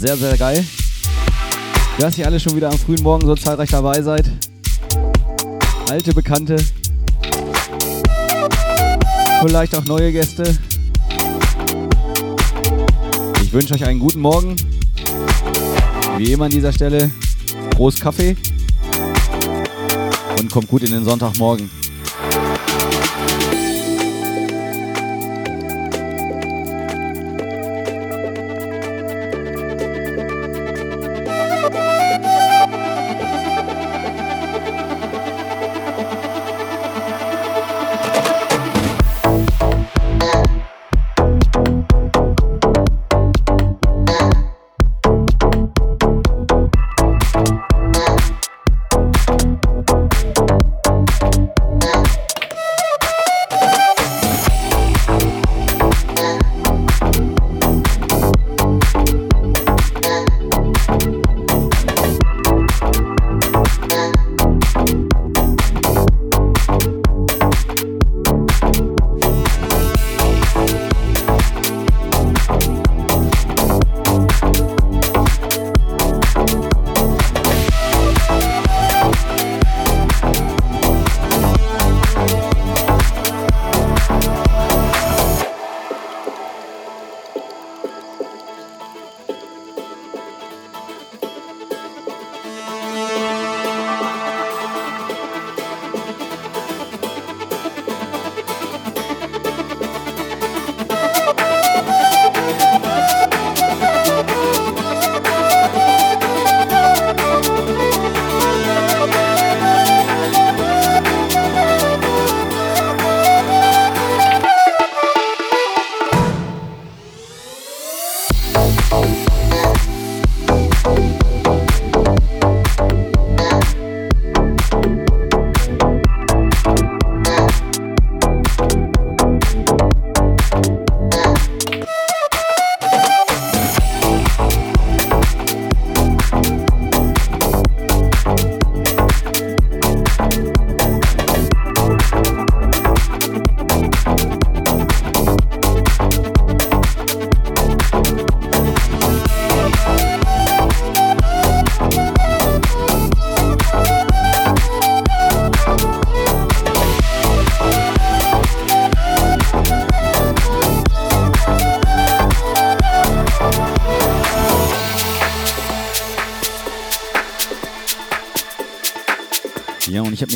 Sehr, sehr geil. Dass ihr alle schon wieder am frühen Morgen so zahlreich dabei seid. Alte Bekannte. Vielleicht auch neue Gäste. Ich wünsche euch einen guten Morgen. Wie immer an dieser Stelle, Prost Kaffee und kommt gut in den Sonntagmorgen.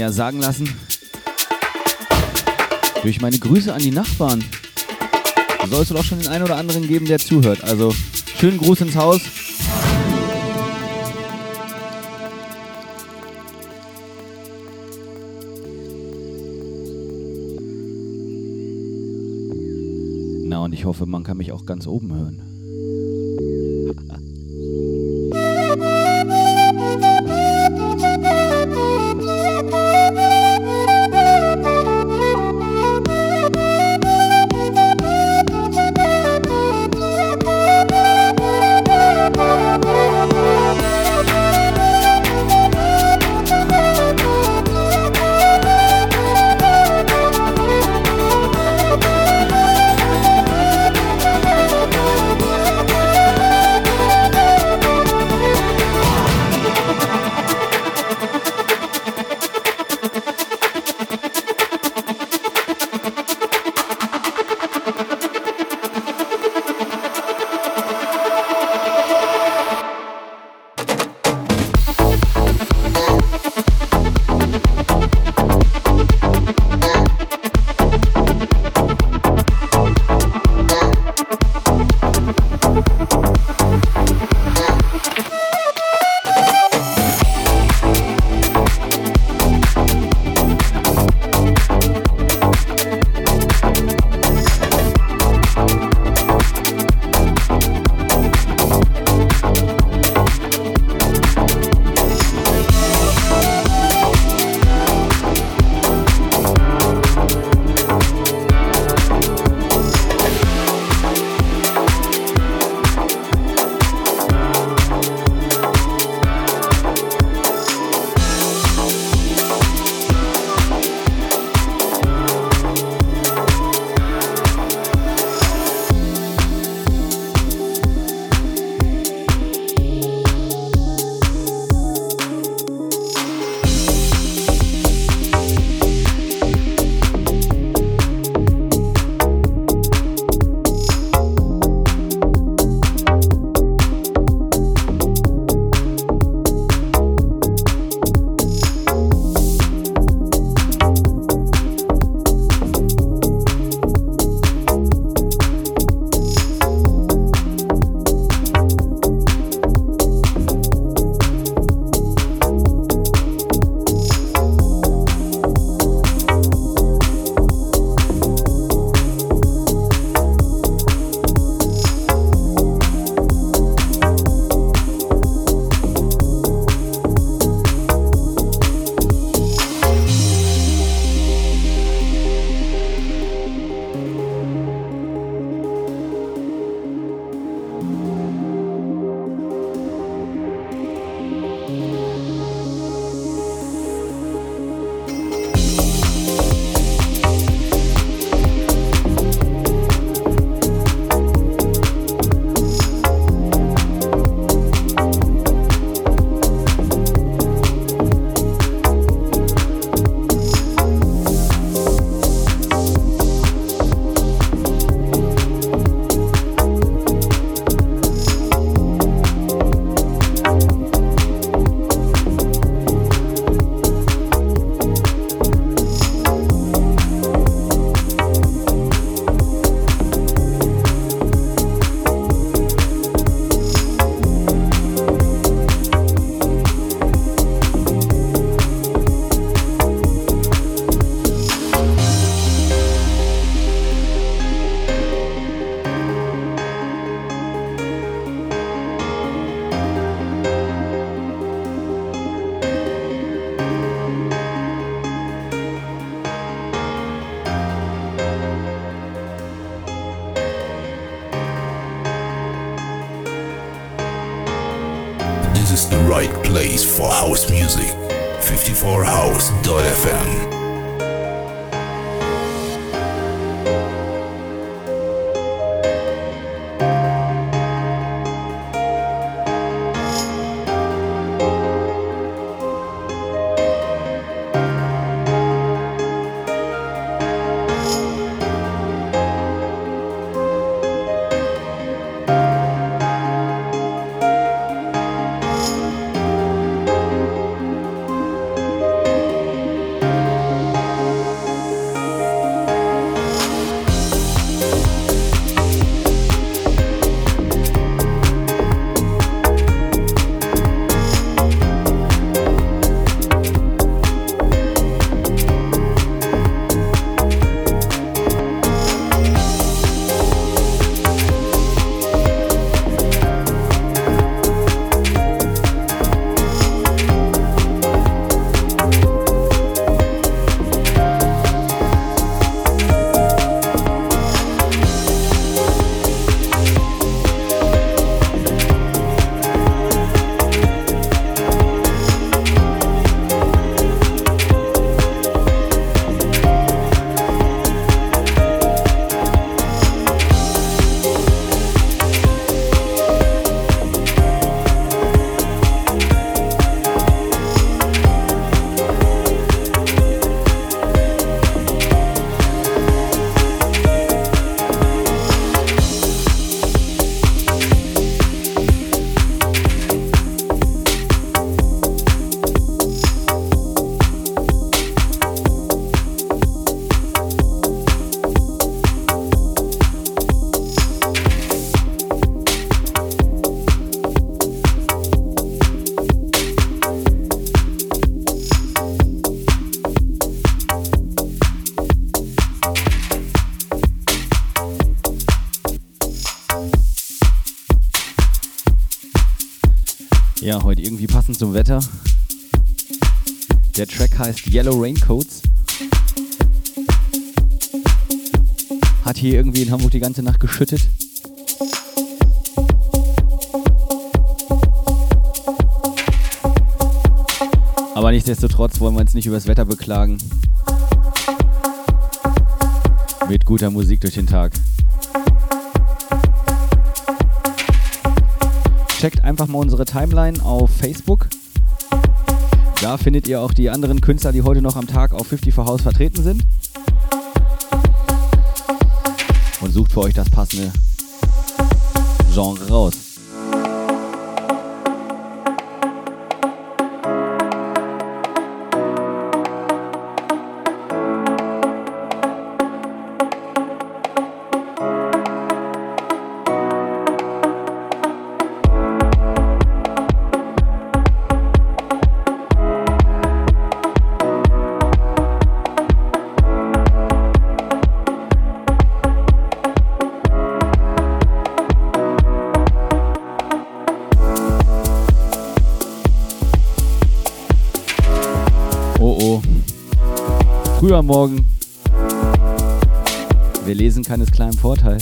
Mir sagen lassen, durch meine Grüße an die Nachbarn soll es auch schon den einen oder anderen geben, der zuhört. Also schönen Gruß ins Haus. Na, und ich hoffe, man kann mich auch ganz oben hören. Bye. Passend zum Wetter. Der Track heißt Yellow Raincoats. Hat hier irgendwie in Hamburg die ganze Nacht geschüttet. Aber nichtsdestotrotz wollen wir uns nicht über das Wetter beklagen. Mit guter Musik durch den Tag. Einfach mal unsere Timeline auf Facebook. Da findet ihr auch die anderen Künstler, die heute noch am Tag auf 54 House vertreten sind. Und sucht für euch das passende Genre raus. Morgen. Wir lesen keines kleinen Vorteil.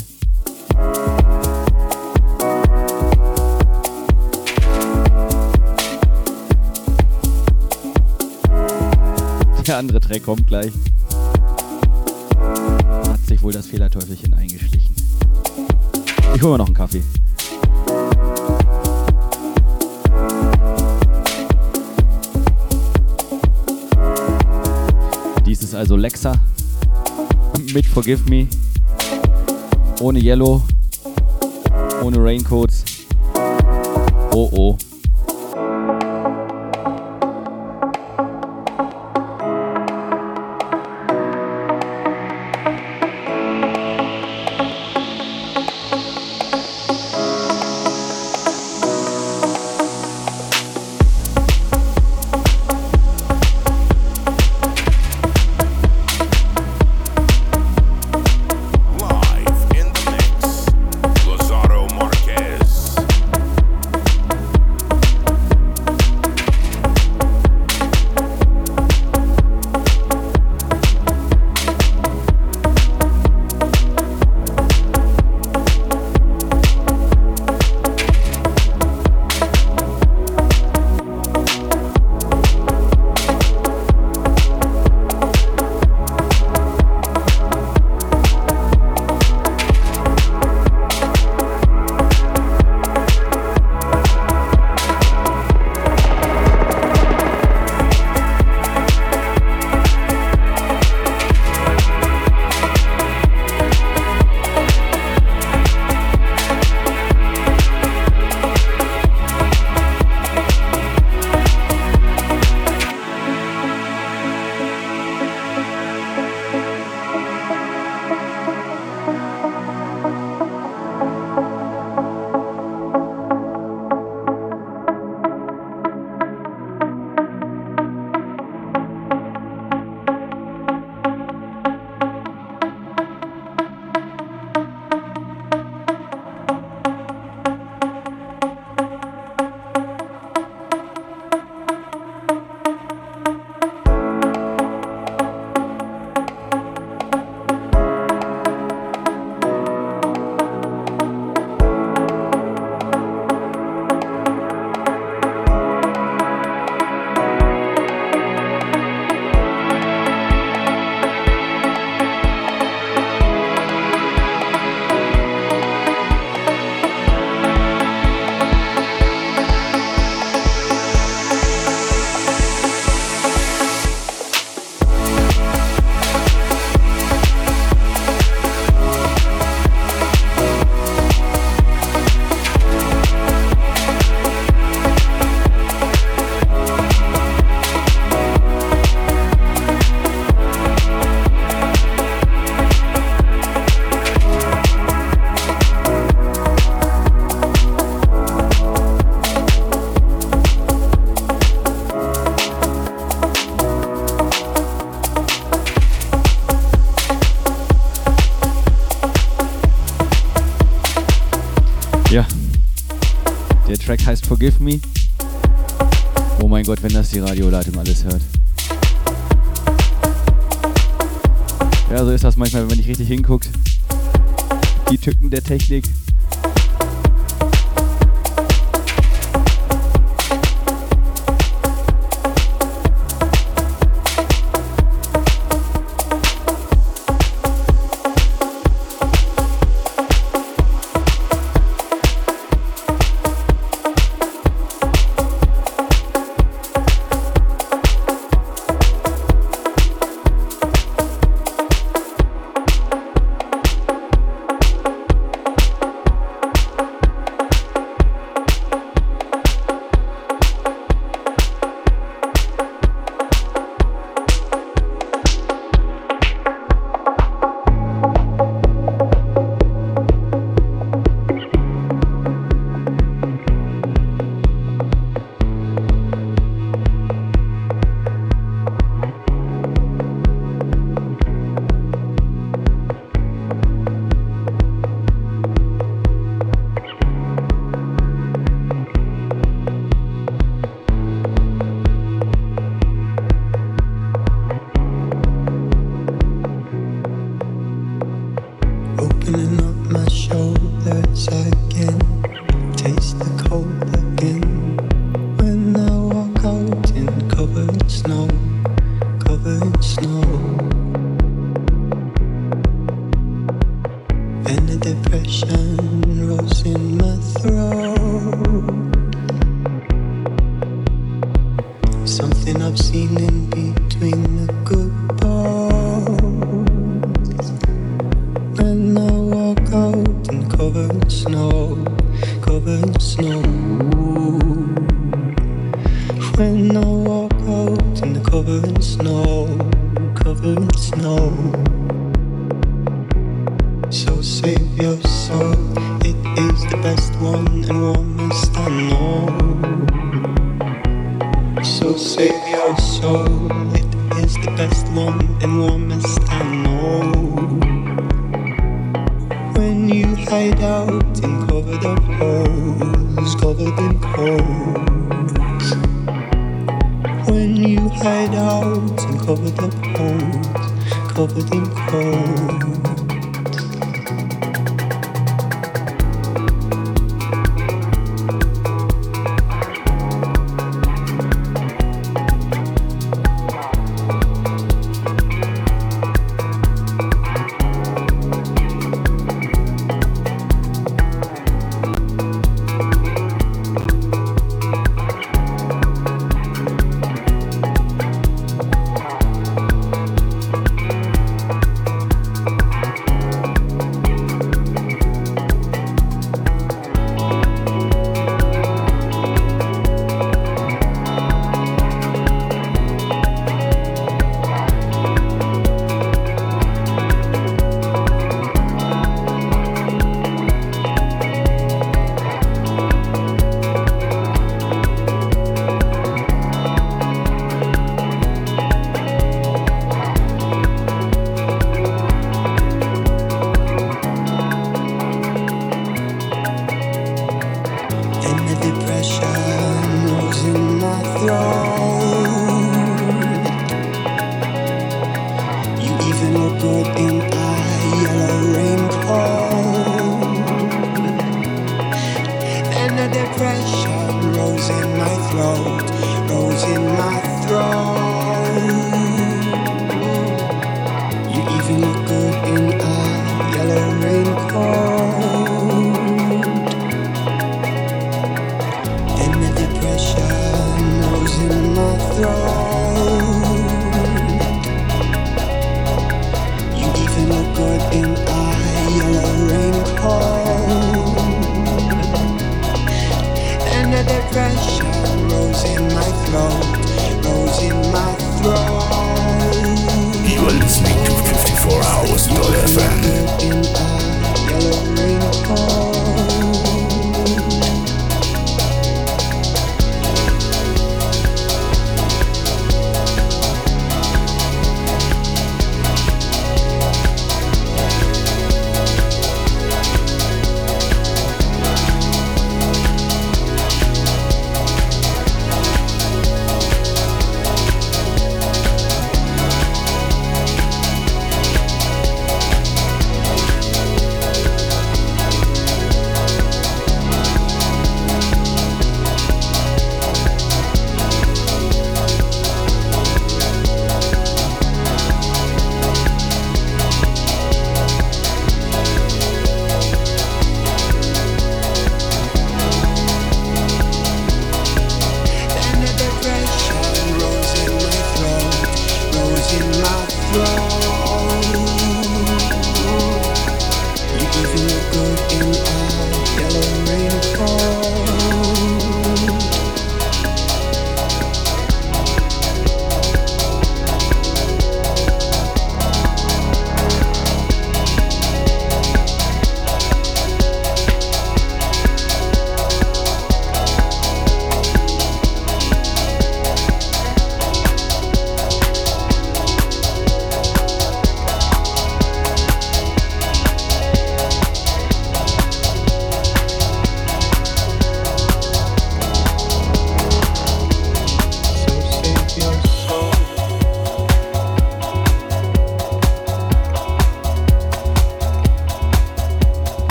Der andere Track kommt gleich. Hat sich wohl das Fehlerteufelchen eingeschlichen. Ich hole mir noch einen Kaffee. Ist also Lexa mit Forgive Me, ohne Yellow, ohne Raincoats. Oh oh. Ja. Der Track heißt Forgive Me. Oh mein Gott, wenn das die Radioleitung alles hört. Ja, so ist das manchmal, wenn man nicht richtig hinguckt. Die Tücken der Technik.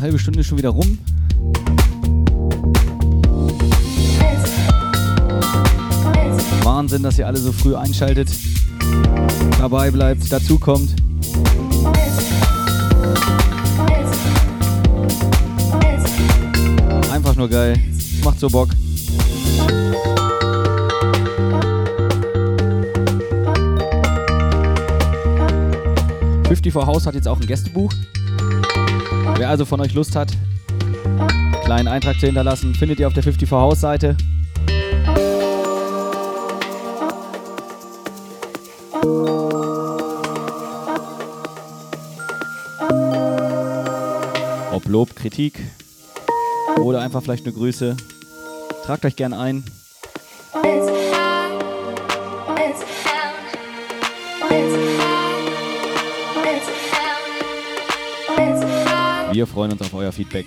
Halbe Stunde schon wieder rum. Wahnsinn, dass ihr alle so früh einschaltet, dabei bleibt, dazukommt. Einfach nur geil. Macht so Bock. Fifty for House hat jetzt auch ein Gästebuch. Wer also von euch Lust hat, kleinen Eintrag zu hinterlassen, findet ihr auf der 54 House Seite. Ob Lob, Kritik oder einfach vielleicht eine Grüße, tragt euch gern ein. Wir freuen uns auf euer Feedback.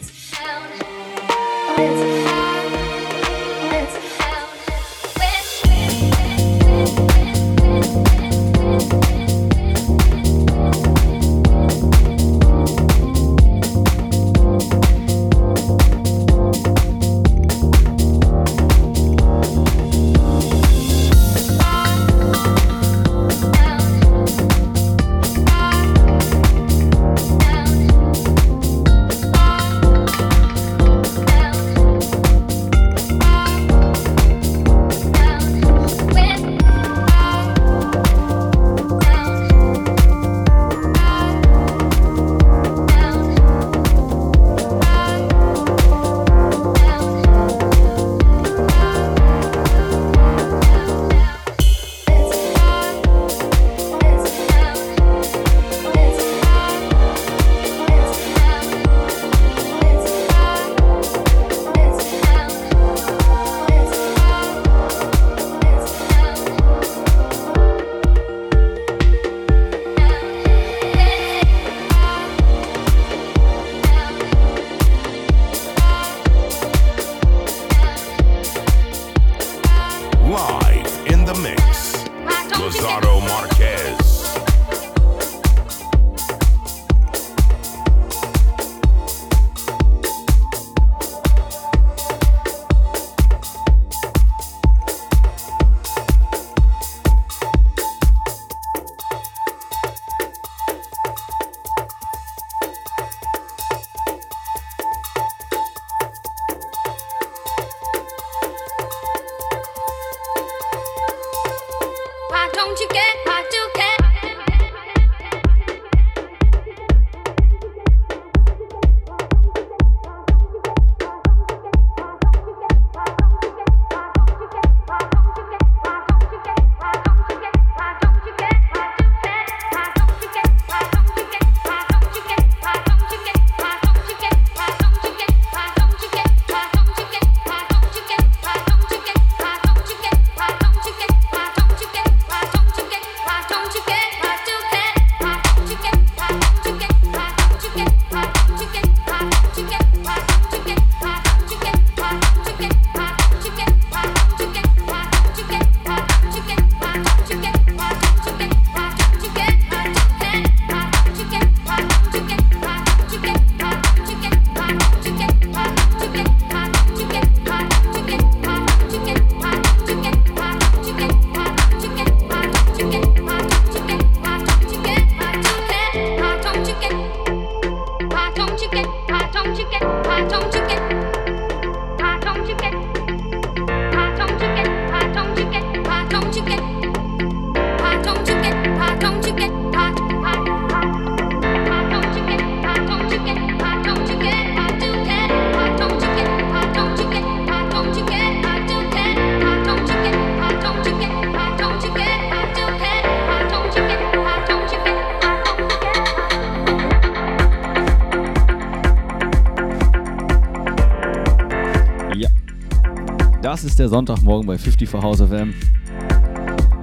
Ist der Sonntagmorgen bei 50 for House of M.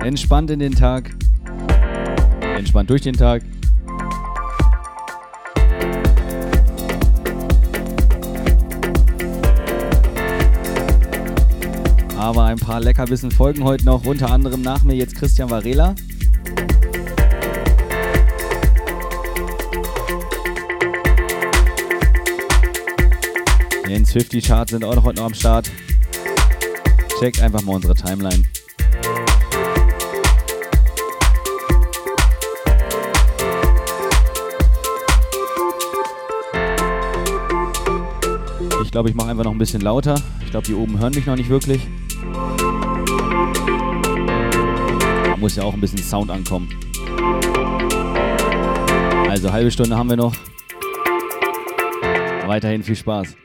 Entspannt in den Tag. Entspannt durch den Tag. Aber ein paar Leckerbissen folgen heute noch, unter anderem nach mir jetzt Christian Varela. Jens 50 Charts sind auch noch heute noch am Start. Checkt einfach mal unsere Timeline. Ich glaube, ich mache einfach noch ein bisschen lauter. Ich glaube, die oben hören mich noch nicht wirklich. Da muss ja auch ein bisschen Sound ankommen. Also halbe Stunde haben wir noch. Weiterhin viel Spaß.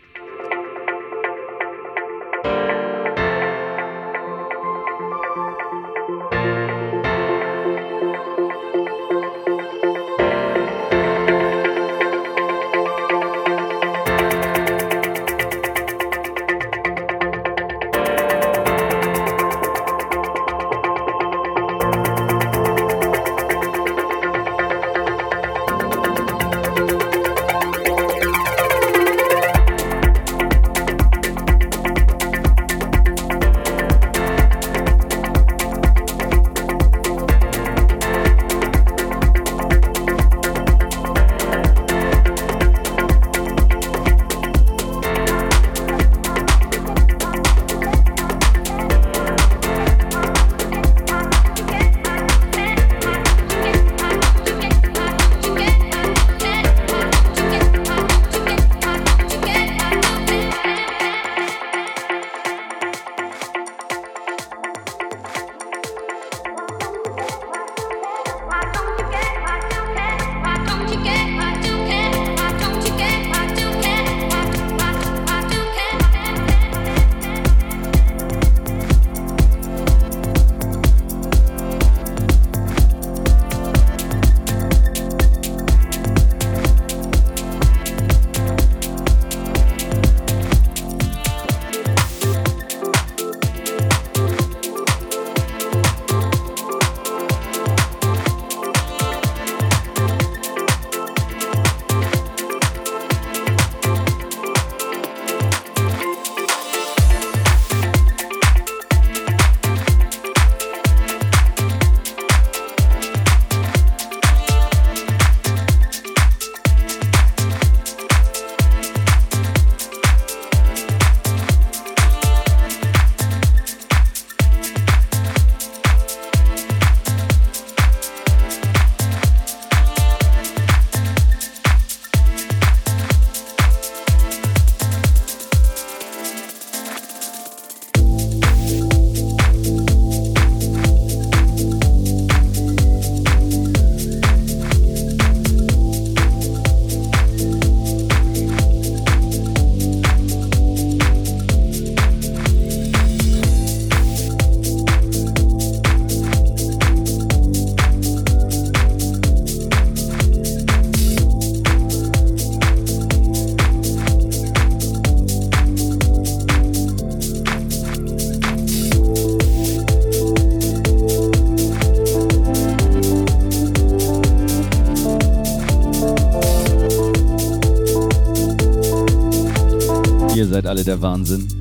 Der Wahnsinn.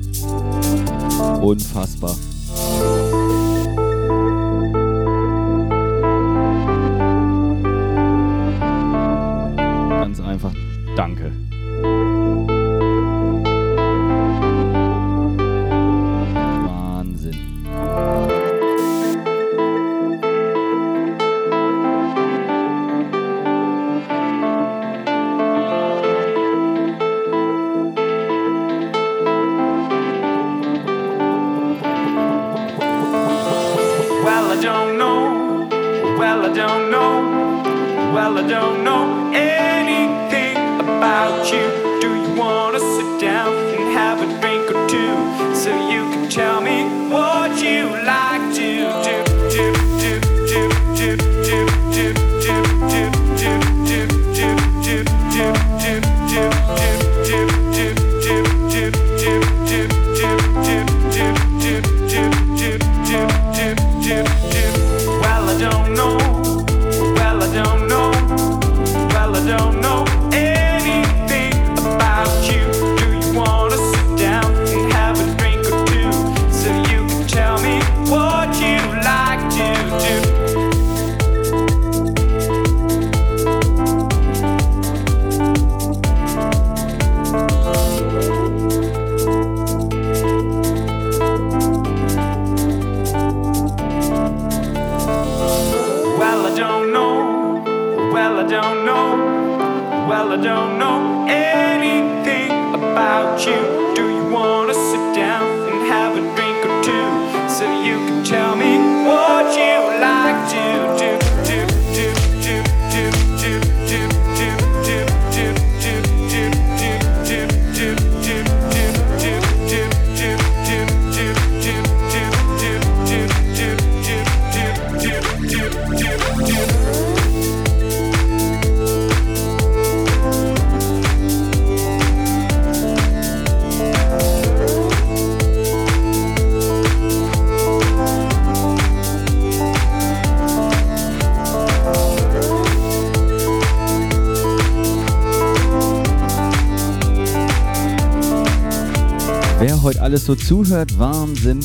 Alles so zuhört. Wahnsinn.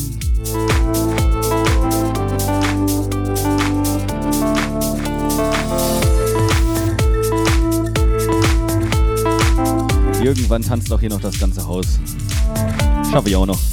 Irgendwann tanzt doch hier noch das ganze Haus. Schaffe ich auch noch.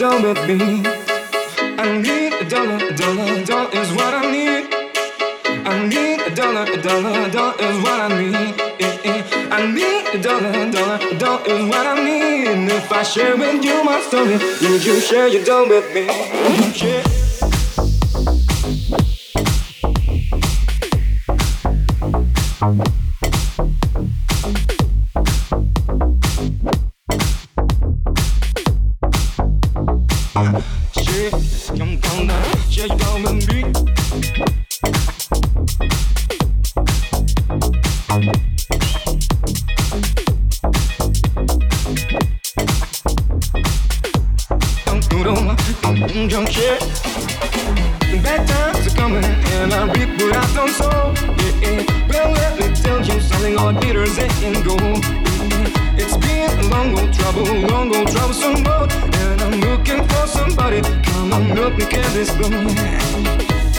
Share with me? I need a dollar, a dollar, a dollar is what I need. I need a dollar, a dollar, a dollar is what I need. I need a dollar, a dollar, a dollar is what I need. If I share with you my story, would you share your dough with me? Share. and I'm looking for somebody. Come on, help me get this going.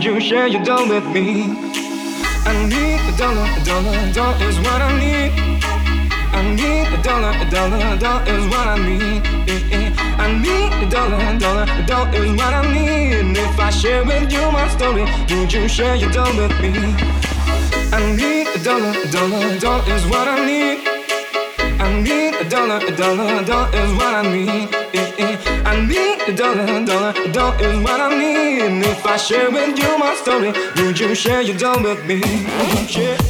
Would you share your dough with me? I need a dollar, a dollar, a dollar is what I need. I need a dollar, a dollar, a dollar is what I need. I need a dollar, a dollar, a dollar is what I need. And if I share with you my story, would you share your dough with me? I need a dollar, a dollar, a dollar is what I need. I need a dollar, a dollar, a dollar is what I need. I need dollar, dollar, dollar is what I. And if I share with you my story, would you share your dough with me? Share.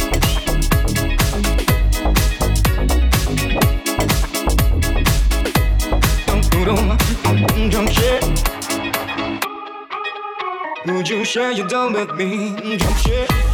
durum Don't care Would you share your down with me? Don't care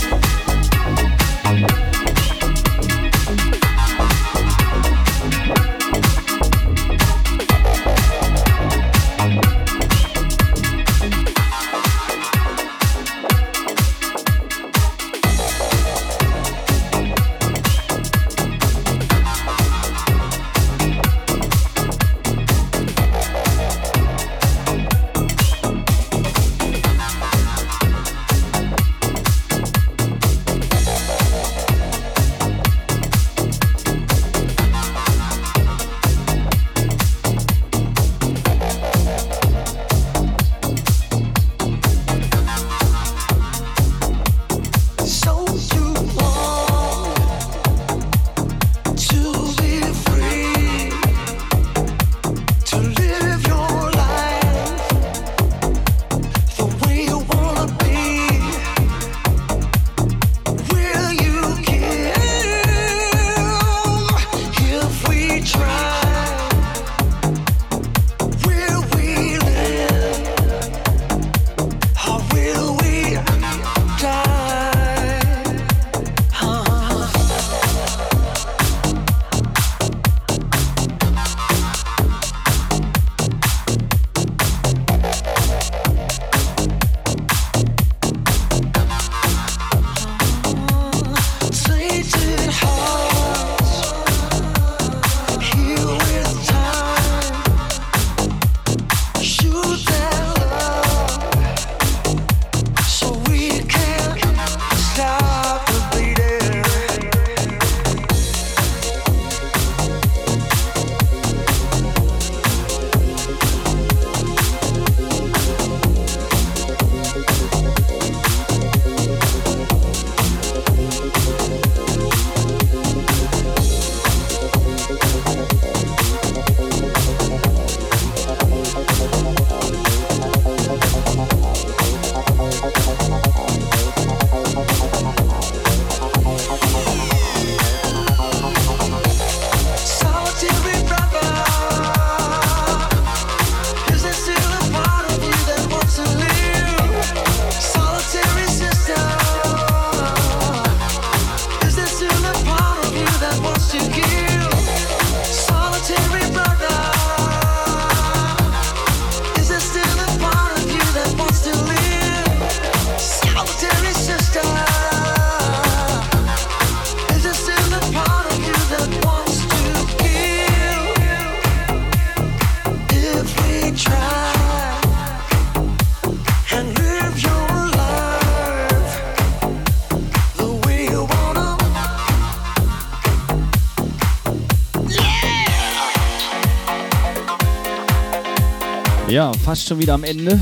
Ja, fast schon wieder am Ende.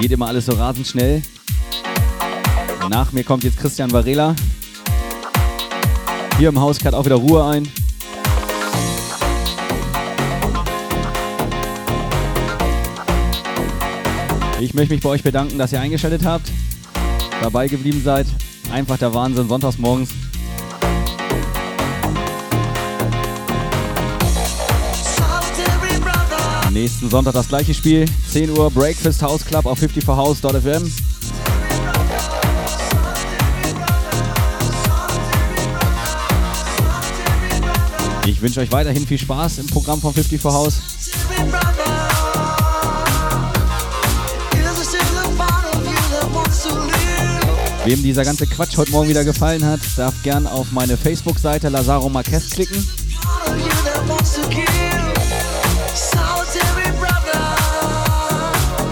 Geht immer alles so rasend schnell. Nach mir kommt jetzt Christian Varela. Hier im Haus kehrt auch wieder Ruhe ein. Ich möchte mich bei euch bedanken, dass ihr eingeschaltet habt, dabei geblieben seid. Einfach der Wahnsinn, sonntags morgens. Nächsten Sonntag das gleiche Spiel. 10 Uhr Breakfast House Club auf 54house.fm. Ich wünsche euch weiterhin viel Spaß im Programm von 54 House. Wem dieser ganze Quatsch heute Morgen wieder gefallen hat, darf gern auf meine Facebook-Seite Lazaro Marquez klicken.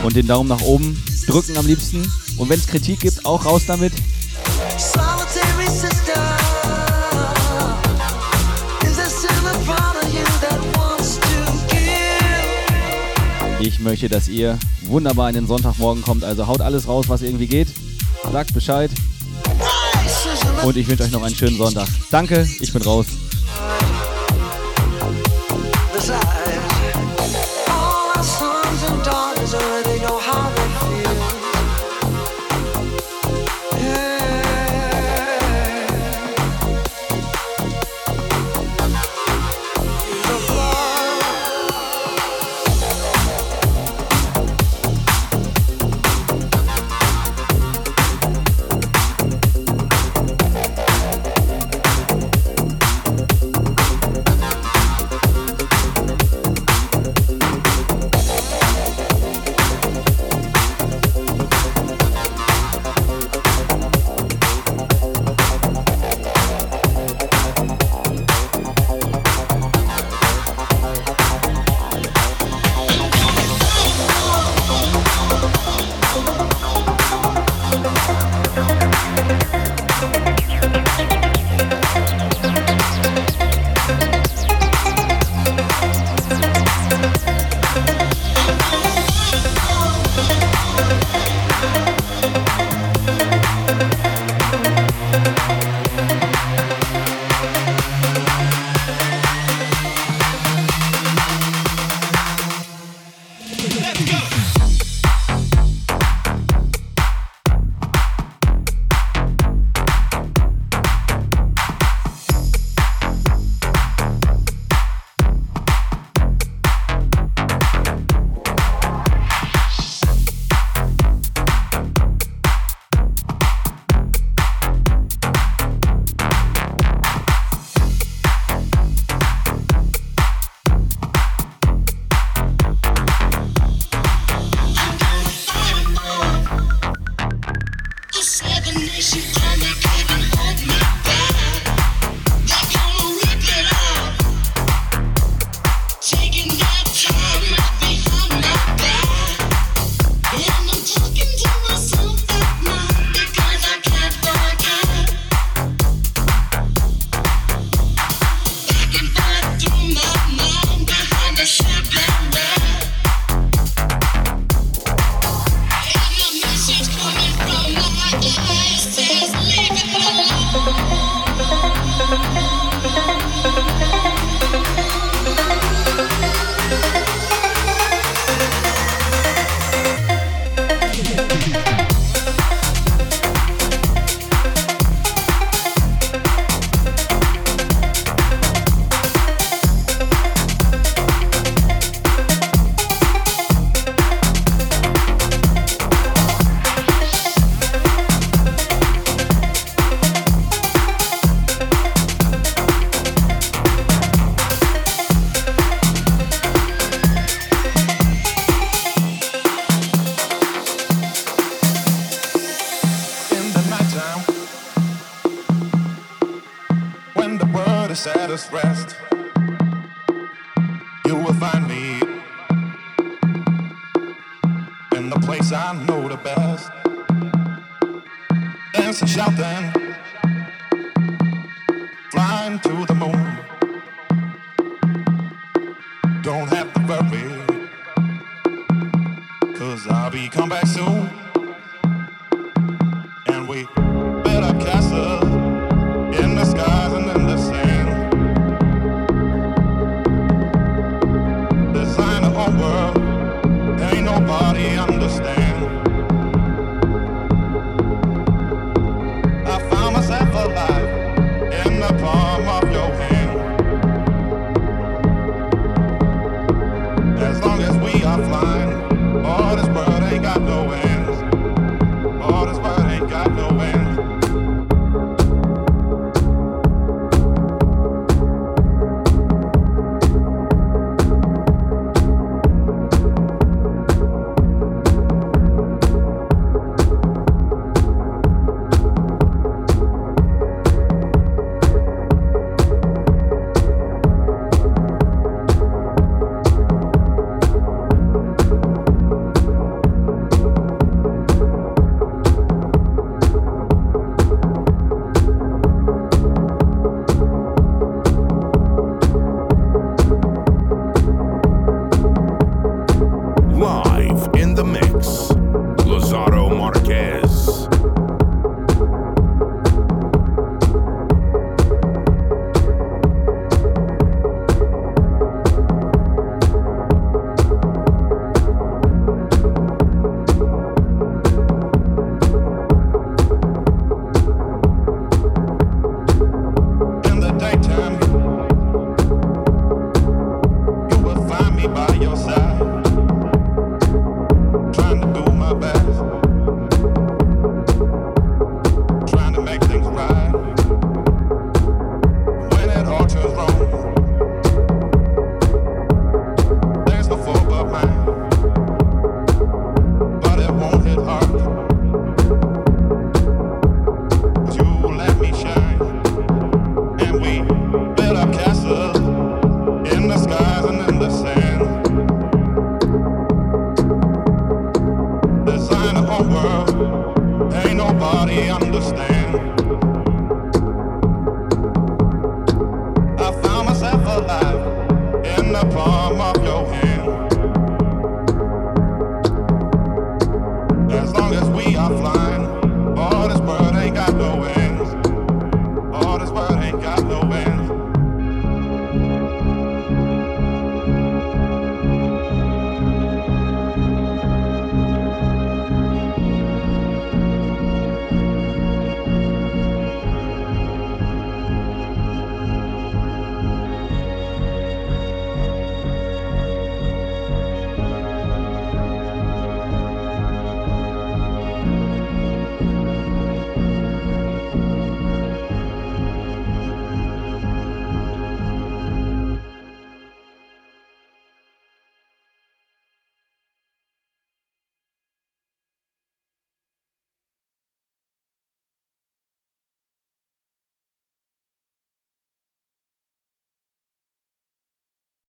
Und den Daumen nach oben drücken am liebsten. Und wenn es Kritik gibt, auch raus damit. Ich möchte, dass ihr wunderbar in den Sonntagmorgen kommt. Also haut alles raus, was irgendwie geht. Sagt Bescheid. Und ich wünsche euch noch einen schönen Sonntag. Danke, ich bin raus. place I know the best. Dancing, don't